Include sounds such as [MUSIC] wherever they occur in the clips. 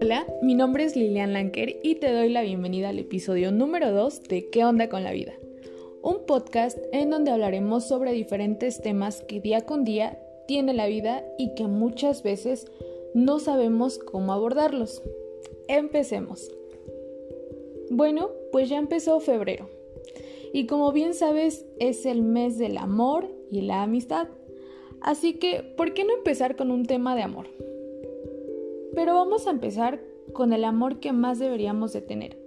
Hola, mi nombre es Lilian Lanker y te doy la bienvenida al episodio número 2 de ¿Qué onda con la vida? Un podcast en donde hablaremos sobre diferentes temas que día con día tiene la vida y que muchas veces no sabemos cómo abordarlos. Empecemos. Bueno, pues ya empezó febrero. Y como bien sabes, es el mes del amor y la amistad. Así que, ¿por qué no empezar con un tema de amor? Pero vamos a empezar con el amor que más deberíamos de tener.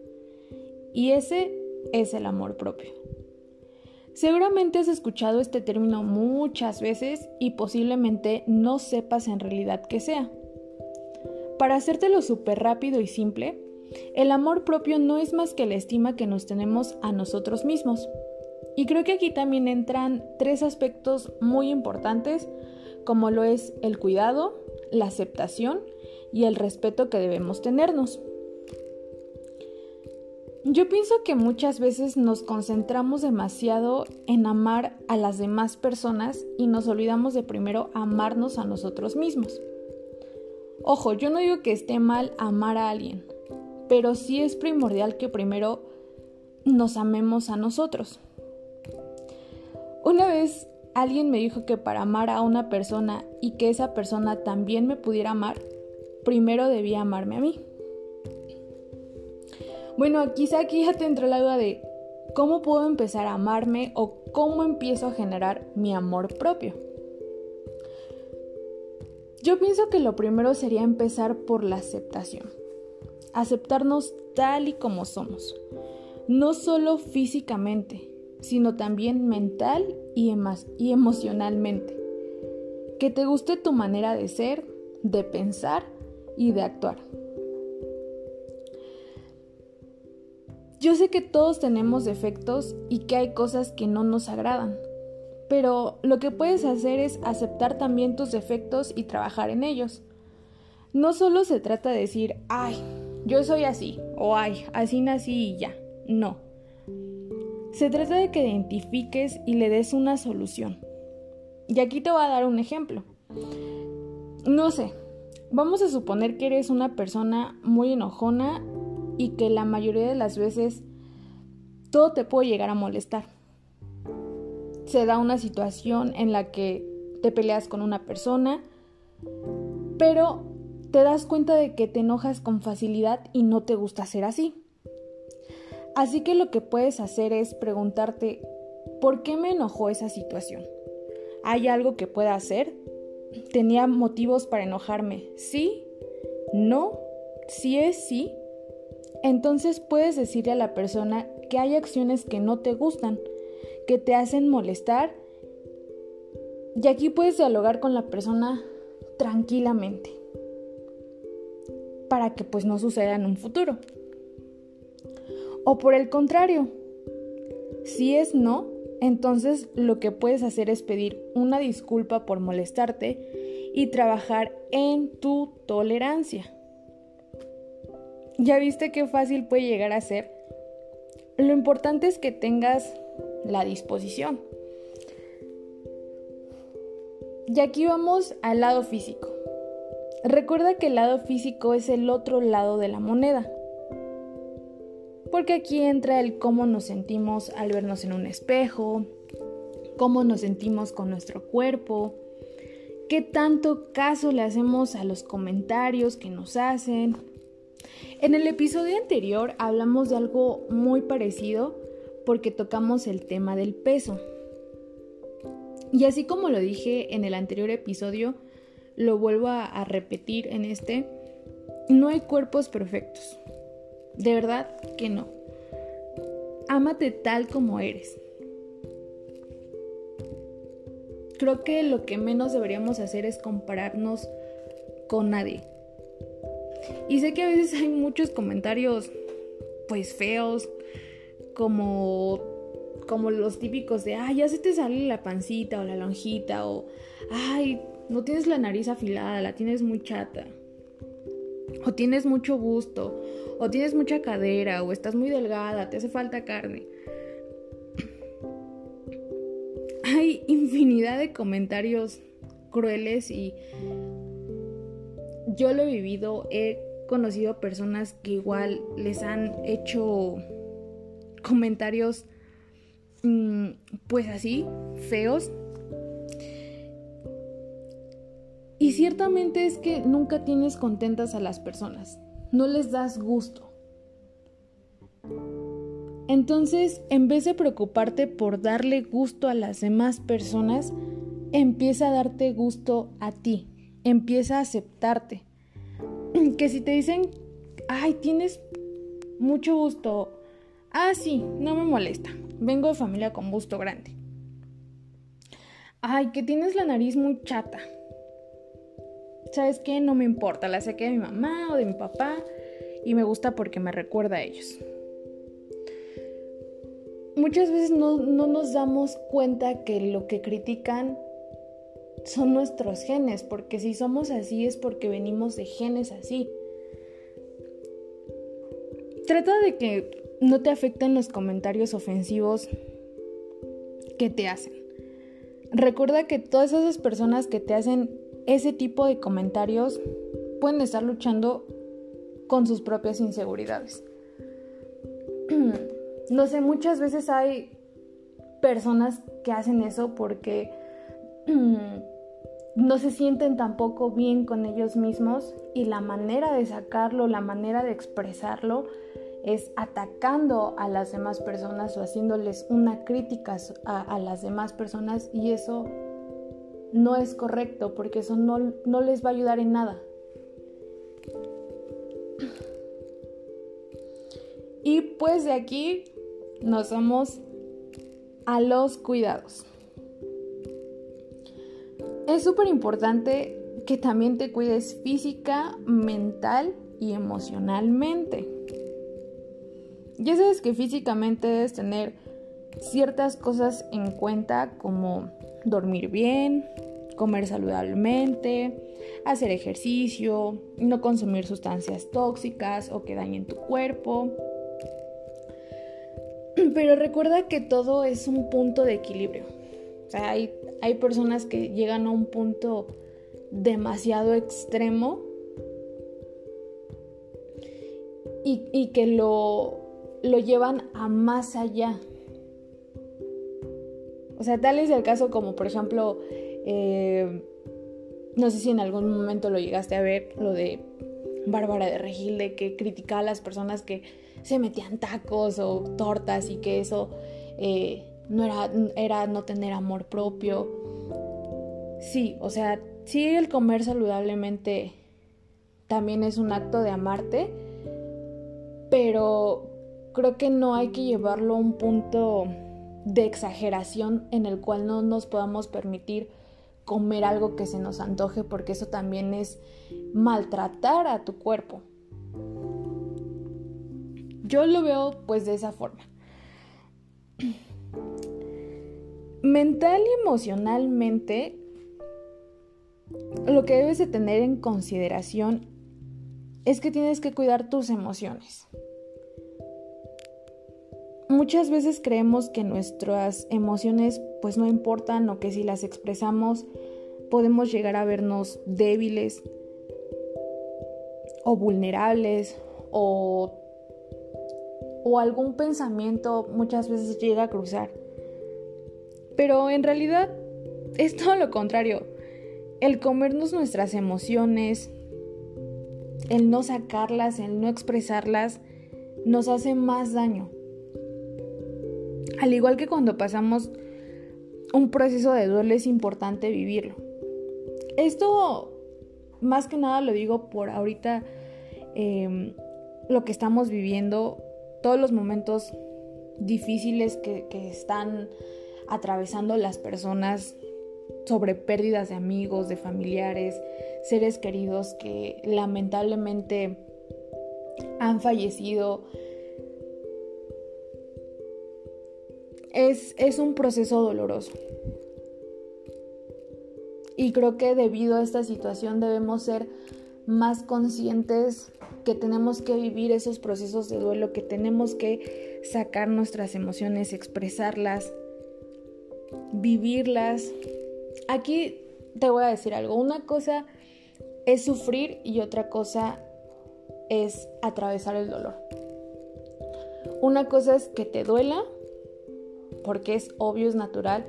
Y ese es el amor propio. Seguramente has escuchado este término muchas veces y posiblemente no sepas en realidad qué sea. Para hacértelo súper rápido y simple, el amor propio no es más que la estima que nos tenemos a nosotros mismos. Y creo que aquí también entran tres aspectos muy importantes, como lo es el cuidado, la aceptación y el respeto que debemos tenernos. Yo pienso que muchas veces nos concentramos demasiado en amar a las demás personas y nos olvidamos de primero amarnos a nosotros mismos. Ojo, yo no digo que esté mal amar a alguien, pero sí es primordial que primero nos amemos a nosotros. Una vez alguien me dijo que para amar a una persona y que esa persona también me pudiera amar, primero debía amarme a mí. Bueno, quizá aquí ya te entró la duda de cómo puedo empezar a amarme o cómo empiezo a generar mi amor propio. Yo pienso que lo primero sería empezar por la aceptación. Aceptarnos tal y como somos. No solo físicamente, sino también mental y, y emocionalmente. Que te guste tu manera de ser, de pensar y de actuar. Yo sé que todos tenemos defectos y que hay cosas que no nos agradan, pero lo que puedes hacer es aceptar también tus defectos y trabajar en ellos. No solo se trata de decir, ay, yo soy así, o ay, así nací y ya. No. Se trata de que identifiques y le des una solución. Y aquí te voy a dar un ejemplo. No sé, Vamos a suponer que eres una persona muy enojona y que la mayoría de las veces todo te puede llegar a molestar. Se da una situación en la que te peleas con una persona, pero te das cuenta de que te enojas con facilidad y no te gusta ser así. Así que lo que puedes hacer es preguntarte, ¿por qué me enojó esa situación? ¿Hay algo que pueda hacer? tenía motivos para enojarme. ¿Sí? ¿No? Si es sí, entonces puedes decirle a la persona que hay acciones que no te gustan, que te hacen molestar. Y aquí puedes dialogar con la persona tranquilamente para que pues no suceda en un futuro. O por el contrario, si es no, entonces lo que puedes hacer es pedir una disculpa por molestarte y trabajar en tu tolerancia. ¿Ya viste qué fácil puede llegar a ser? Lo importante es que tengas la disposición. Y aquí vamos al lado físico. Recuerda que el lado físico es el otro lado de la moneda porque aquí entra el cómo nos sentimos al vernos en un espejo, cómo nos sentimos con nuestro cuerpo, qué tanto caso le hacemos a los comentarios que nos hacen. En el episodio anterior hablamos de algo muy parecido porque tocamos el tema del peso. Y así como lo dije en el anterior episodio, lo vuelvo a, repetir en este, no hay cuerpos perfectos. De verdad que no. Ámate tal como eres. Creo que lo que menos deberíamos hacer es compararnos con nadie. Y sé que a veces hay muchos comentarios pues feos, como como los típicos de, ay, ya se te sale la pancita o la lonjita o ay, no tienes la nariz afilada, la tienes muy chata. O tienes mucho gusto, o tienes mucha cadera, o estás muy delgada, te hace falta carne. [CLEARS THROAT] Hay infinidad de comentarios crueles y yo lo he vivido, he conocido personas que igual les han hecho comentarios mm, pues así, feos. Y ciertamente es que nunca tienes contentas a las personas, no les das gusto. Entonces, en vez de preocuparte por darle gusto a las demás personas, empieza a darte gusto a ti, empieza a aceptarte. [CLEARS THROAT] Que si te dicen, ay, tienes mucho gusto, ah, sí, no me molesta, vengo de familia con gusto grande. Ay, que tienes la nariz muy chata. ¿Sabes qué? No me importa, la saqué de mi mamá o de mi papá y me gusta porque me recuerda a ellos muchas veces no, nos damos cuenta que lo que critican son nuestros genes, porque si somos así es porque venimos de genes así. Trata de que no te afecten los comentarios ofensivos que te hacen. Recuerda que todas esas personas que te hacen ese tipo de comentarios pueden estar luchando con sus propias inseguridades. [CLEARS THROAT] No sé, muchas veces hay personas que hacen eso porque [CLEARS THROAT] no se sienten tampoco bien con ellos mismos y la manera de sacarlo, la manera de expresarlo es atacando a las demás personas o haciéndoles una crítica a, las demás personas y eso no es correcto porque eso no, no les va a ayudar en nada. Y pues de aquí nos vamos a los cuidados. Es súper importante que también te cuides física, mental y emocionalmente. Ya sabes que físicamente debes tener ciertas cosas en cuenta como dormir bien, comer saludablemente, hacer ejercicio, no consumir sustancias tóxicas o que dañen tu cuerpo, [CLEARS THROAT] pero recuerda que todo es un punto de equilibrio. O sea, hay, hay personas que llegan a un punto demasiado extremo y, que lo, lo llevan a más allá. O sea, tal es el caso como, por ejemplo, eh, no sé si en algún momento lo llegaste a ver, lo de Bárbara de Regil, de que criticaba a las personas que se metían tacos o tortas y que eso eh, no era, era no tener amor propio. Sí, o sea, sí el comer saludablemente también es un acto de amarte, pero creo que no hay que llevarlo a un punto de exageración en el cual no nos podamos permitir comer algo que se nos antoje porque eso también es maltratar a tu cuerpo. Yo lo veo pues de esa forma. [CLEARS THROAT] Mental y emocionalmente, lo que debes de tener en consideración es que tienes que cuidar tus emociones. Muchas veces creemos que nuestras emociones pues no importan o que si las expresamos podemos llegar a vernos débiles o vulnerables o o algún pensamiento muchas veces llega a cruzar. Pero en realidad es todo lo contrario. El comernos nuestras emociones, el no sacarlas, el no expresarlas, nos hace más daño. Al igual que cuando pasamos un proceso de duelo es importante vivirlo. Esto más que nada lo digo por ahorita em, lo que estamos viviendo todos los momentos difíciles que, están atravesando las personas sobre pérdidas de amigos, de familiares, seres queridos que lamentablemente han fallecido. Es, es, un proceso doloroso. Y creo que debido a esta situación debemos ser más conscientes que tenemos que vivir esos procesos de duelo, que tenemos que sacar nuestras emociones, expresarlas, vivirlas. Aquí te voy a decir algo, una cosa es sufrir y otra cosa es atravesar el dolor. Una cosa es que te duela, porque es obvio, es natural.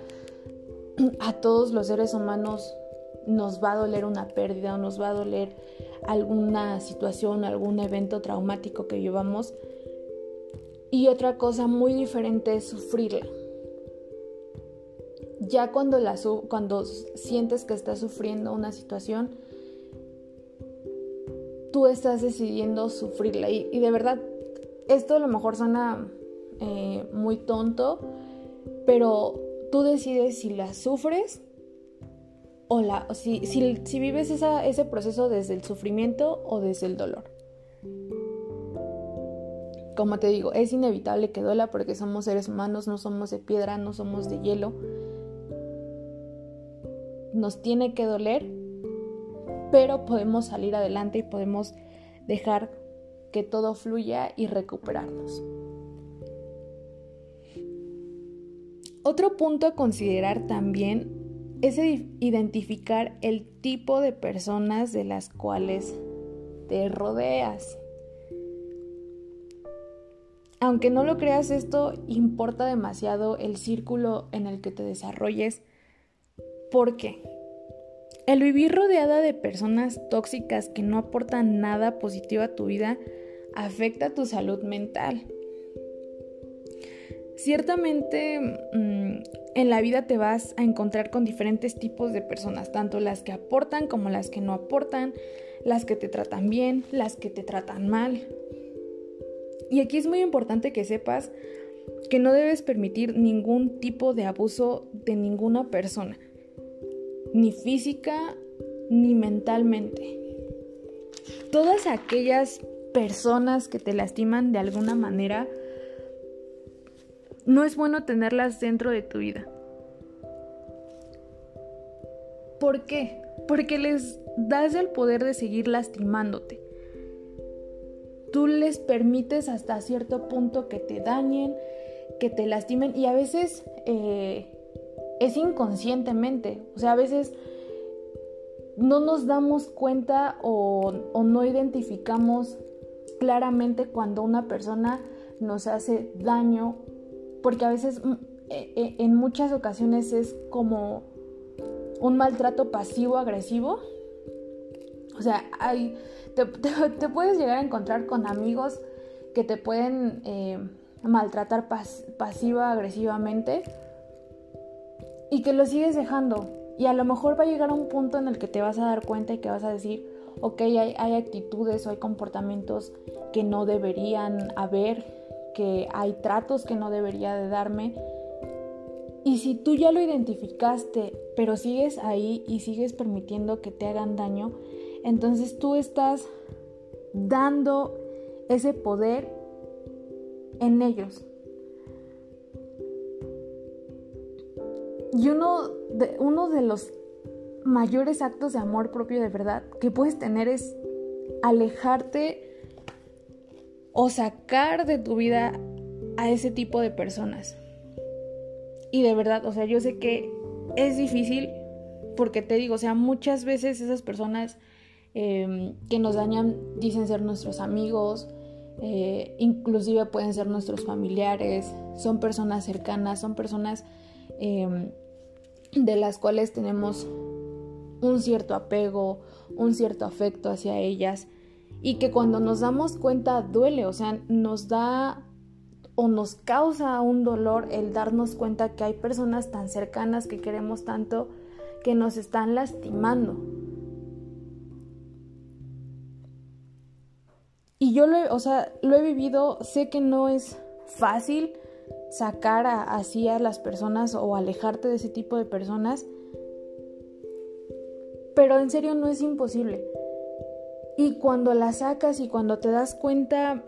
A todos los seres humanos nos va a doler una pérdida o nos va a doler alguna situación, algún evento traumático que llevamos. Y otra cosa muy diferente es sufrirla. Ya cuando, la, cuando sientes que estás sufriendo una situación, tú estás decidiendo sufrirla. Y, de verdad, esto a lo mejor suena eh, muy tonto, pero tú decides si la sufres o, la, si, si, vives ese proceso desde el sufrimiento o desde el dolor. Como te digo, es inevitable que duela porque somos seres humanos, no somos de piedra, no somos de hielo. Nos tiene que doler, pero podemos salir adelante y podemos dejar que todo fluya y recuperarnos. Otro punto a considerar también es identificar el tipo de personas de las cuales te rodeas. Aunque no lo creas, esto importa demasiado el círculo en el que te desarrolles. ¿Por qué? El vivir rodeada de personas tóxicas que no aportan nada positivo a tu vida afecta tu salud mental. Ciertamente mm, en la vida te vas a encontrar con diferentes tipos de personas, tanto las que aportan como las que no aportan, las que te tratan bien, las que te tratan mal. Y aquí es muy importante que sepas que no debes permitir ningún tipo de abuso de ninguna persona, ni física ni mentalmente. Todas aquellas personas que te lastiman de alguna manera, no es bueno tenerlas dentro de tu vida. ¿Por qué? Porque les das el poder de seguir lastimándote. Tú les permites hasta cierto punto que te dañen, que te lastimen y a veces eh, es inconscientemente. O sea, a veces no nos damos cuenta o, o no identificamos claramente cuando una persona nos hace daño porque a veces mm, e, e, en muchas ocasiones es como un maltrato pasivo-agresivo. O sea, hay, [LAUGHS] te, puedes llegar a encontrar con amigos que te pueden eh, maltratar pasiva-agresivamente y que lo sigues dejando. Y a lo mejor va a llegar a un punto en el que te vas a dar cuenta y que vas a decir, ok, hay actitudes o hay comportamientos que no deberían haber que hay tratos que no debería de darme. Y si tú ya lo identificaste, pero sigues ahí y sigues permitiendo que te hagan daño, entonces tú estás dando ese poder en ellos. Y uno de, uno de los mayores actos de amor propio de verdad que puedes tener es alejarte o sacar de tu vida a ese tipo de personas. Y de verdad, o sea, yo sé que es difícil porque te digo, o sea, muchas veces esas personas em, que nos dañan dicen ser nuestros amigos, eh, inclusive pueden ser nuestros familiares, son personas cercanas, son personas em, de las cuales tenemos un cierto apego, un cierto afecto hacia ellas y que cuando nos damos cuenta duele, o sea, nos da o nos causa un dolor el darnos cuenta que hay personas tan cercanas que queremos tanto que nos están lastimando. Y yo lo, he, o sea, lo he vivido, sé que no es fácil sacar así a las personas o alejarte de ese tipo de personas, pero en serio no es imposible. Y cuando la sacas y cuando te das cuenta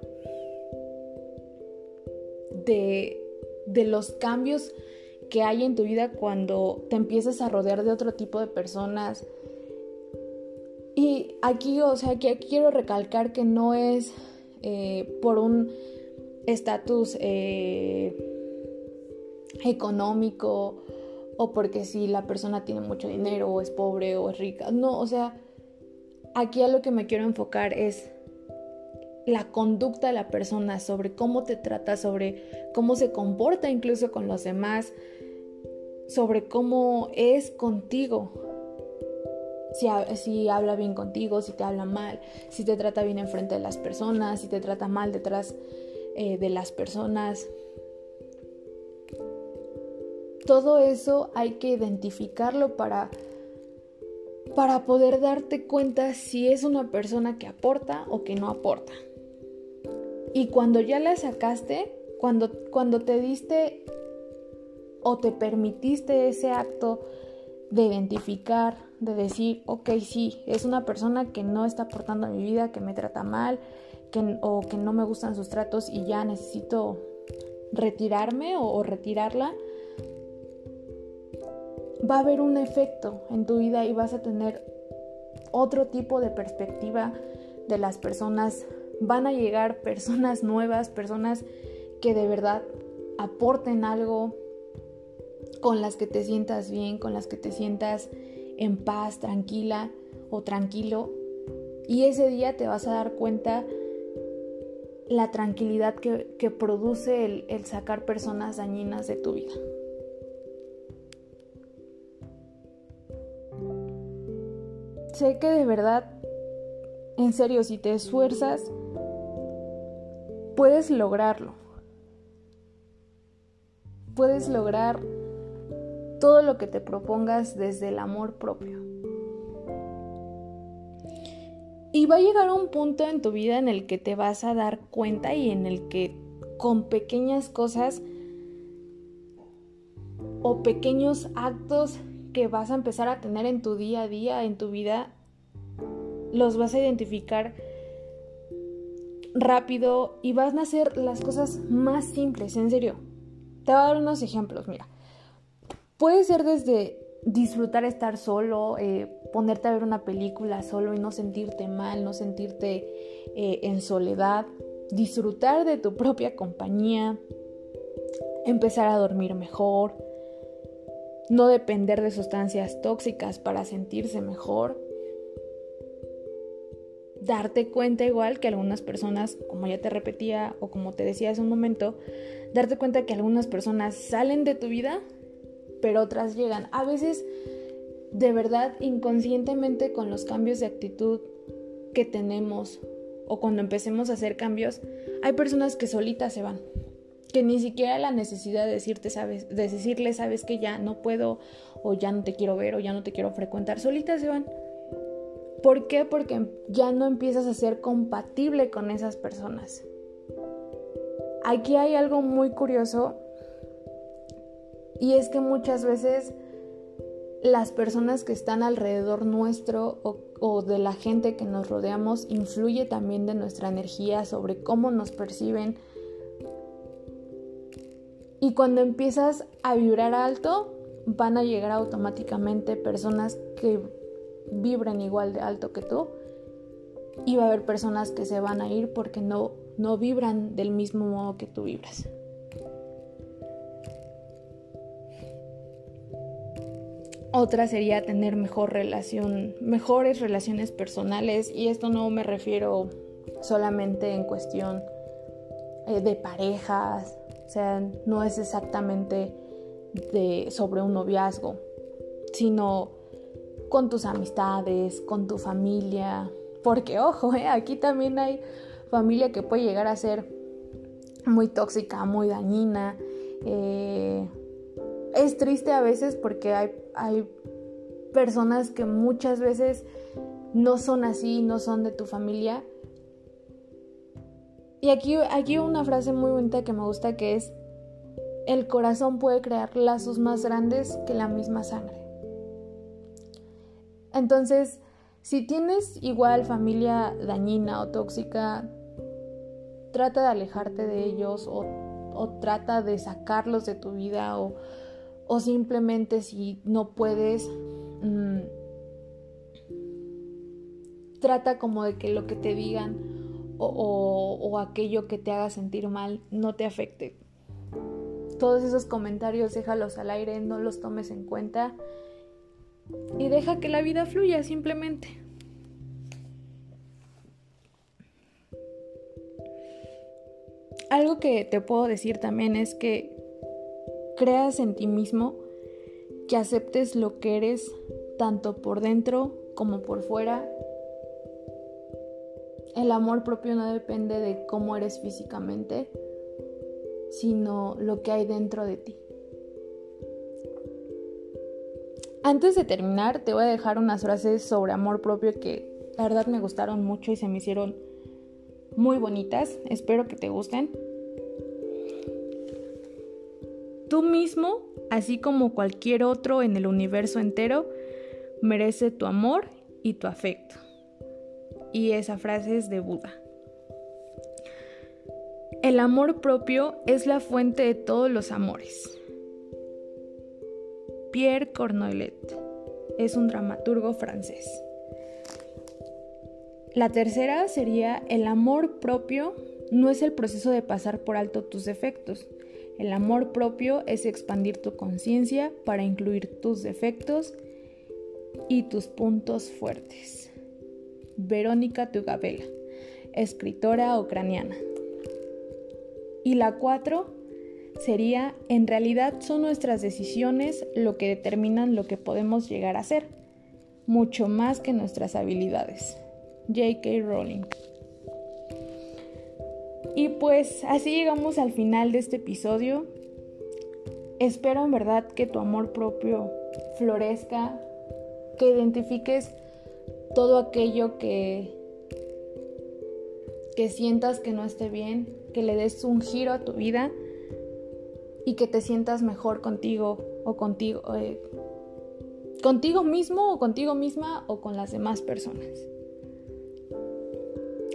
de, de los cambios que hay en tu vida cuando te empiezas a rodear de otro tipo de personas. Y aquí, o sea, aquí quiero recalcar que no es eh, por un estatus eh, económico o porque si la persona tiene mucho dinero o es pobre o es rica. No, o sea, aquí a lo que me quiero enfocar es la conducta de la persona, sobre cómo te trata, sobre cómo se comporta incluso con los demás, sobre cómo es contigo. Si, habla bien contigo, si te habla mal, si te trata bien enfrente de las personas, si te trata mal detrás eh, de las personas. Todo eso hay que identificarlo para, para poder darte cuenta si es una persona que aporta o que no aporta. Y cuando ya la sacaste, cuando, cuando te diste o te permitiste ese acto de identificar, de decir, ok, sí, es una persona que no está aportando a mi vida, que me trata mal, que, o que no me gustan sus tratos y ya necesito retirarme o retirarla, va a haber un efecto en tu vida y vas a tener otro tipo de perspectiva de las personas. Van a llegar [LAUGHS] personas nuevas, personas que de verdad aporten algo, con las que te sientas bien, con las que te sientas en paz, tranquila o tranquilo. Y ese día te vas a dar cuenta la tranquilidad que, produce el, sacar personas dañinas de tu vida. Sé que de verdad, en serio, si te esfuerzas, puedes lograrlo. Puedes lograr todo lo que te propongas desde el amor propio. Y va a llegar un punto en tu vida en el que te vas a dar cuenta y en el que con pequeñas cosas o pequeños actos que vas a empezar a tener en tu día a día, en tu vida, los vas a identificar rápido y vas a hacer las cosas más simples, en serio. Te voy a dar unos ejemplos, mira. Puede ser desde disfrutar estar solo, eh, ponerte a ver una película solo y no sentirte mal, no sentirte eh, en soledad, disfrutar de tu propia compañía, empezar a dormir mejor, no depender de sustancias tóxicas para sentirse mejor. Darte cuenta igual que algunas personas, como ya te repetía o como te decía hace un momento, darte cuenta que algunas personas salen de tu vida, pero otras llegan. A veces, de verdad, inconscientemente con los cambios de actitud que tenemos o cuando empecemos a hacer cambios, hay personas que solitas se van que ni siquiera la necesidad de decirte, sabes, de decirle, sabes que ya no puedo o ya no te quiero ver o ya no te quiero frecuentar, solitas se van. ¿Por qué? Porque ya no empiezas a ser compatible con esas personas. Aquí hay algo muy curioso y es que muchas veces las personas que están alrededor nuestro o, o, de la gente que nos rodeamos influye también de nuestra energía sobre cómo nos perciben, y cuando empiezas a vibrar alto, van a llegar automáticamente personas que vibren igual de alto que tú. Y va a haber personas que se van a ir porque no, no vibran del mismo modo que tú vibras. Otra sería tener mejor relación, mejores relaciones personales y esto no me refiero solamente en cuestión eh, de parejas sea, no es exactamente de, sobre un noviazgo, sino con tus amistades, con tu familia. Porque, ojo, eh, aquí también hay familia que puede llegar a ser muy tóxica, muy dañina. Eh, es triste a veces porque hay, hay personas que muchas veces no son así, no son de tu familia, y aquí, aquí una frase muy bonita que me gusta que es, el corazón puede crear lazos más grandes que la misma sangre. Entonces, si tienes igual familia dañina o tóxica, trata de alejarte de ellos o, trata de sacarlos de tu vida o, simplemente si no puedes, mm, trata como de que lo que te digan o, aquello que te haga sentir mal no te afecte. todos esos comentarios déjalos al aire, no los tomes en cuenta y deja que la vida fluya simplemente. Algo que te puedo decir también es que creas en ti mismo, que aceptes lo que eres tanto por dentro como por fuera. El amor propio no depende de cómo eres físicamente, sino lo que hay dentro de ti. Antes de terminar, te voy a dejar unas frases sobre amor propio que la verdad me gustaron mucho y se me hicieron muy bonitas. Espero que te gusten. Tú mismo, así como cualquier otro en el universo entero, merece tu amor y tu afecto. Y esa frase es de Buda. El amor propio es la fuente de todos los amores. Pierre Cornoillet es un dramaturgo francés. La tercera sería el amor propio no es el proceso de pasar por alto tus defectos. El amor propio es expandir tu conciencia para incluir tus defectos y tus puntos fuertes. Verónica Tugabela, escritora ucraniana. Y la cuatro sería, en realidad son nuestras decisiones lo que determinan lo que podemos llegar a ser, mucho más que nuestras habilidades. J.K. Rowling. Y pues así llegamos al final de este episodio. Espero en verdad que tu amor propio florezca, que identifiques todo aquello que que sientas que no esté bien, que le des un giro a tu vida y que te sientas mejor contigo o contigo, eh, contigo mismo o contigo misma o con las demás personas.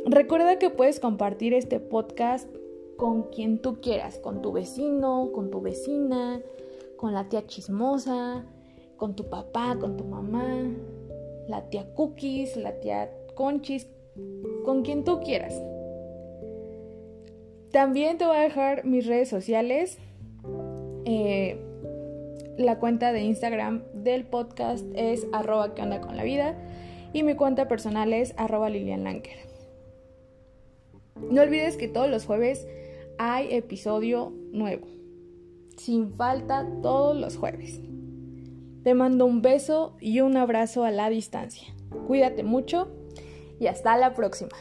Recuerda que puedes compartir este podcast con quien tú quieras, con tu vecino, con tu vecina, con la tía chismosa, con tu papá, con tu mamá, la tía Cookies, la tía Conchis, con quien tú quieras. También te voy a dejar mis redes sociales. Eh, la cuenta de Instagram del podcast es arroba con la vida y mi cuenta personal es arroba Lilian Lanker. No olvides que todos los jueves hay episodio nuevo. Sin falta todos los jueves. Te mando un beso y un abrazo a la distancia. Cuídate mucho y hasta la próxima.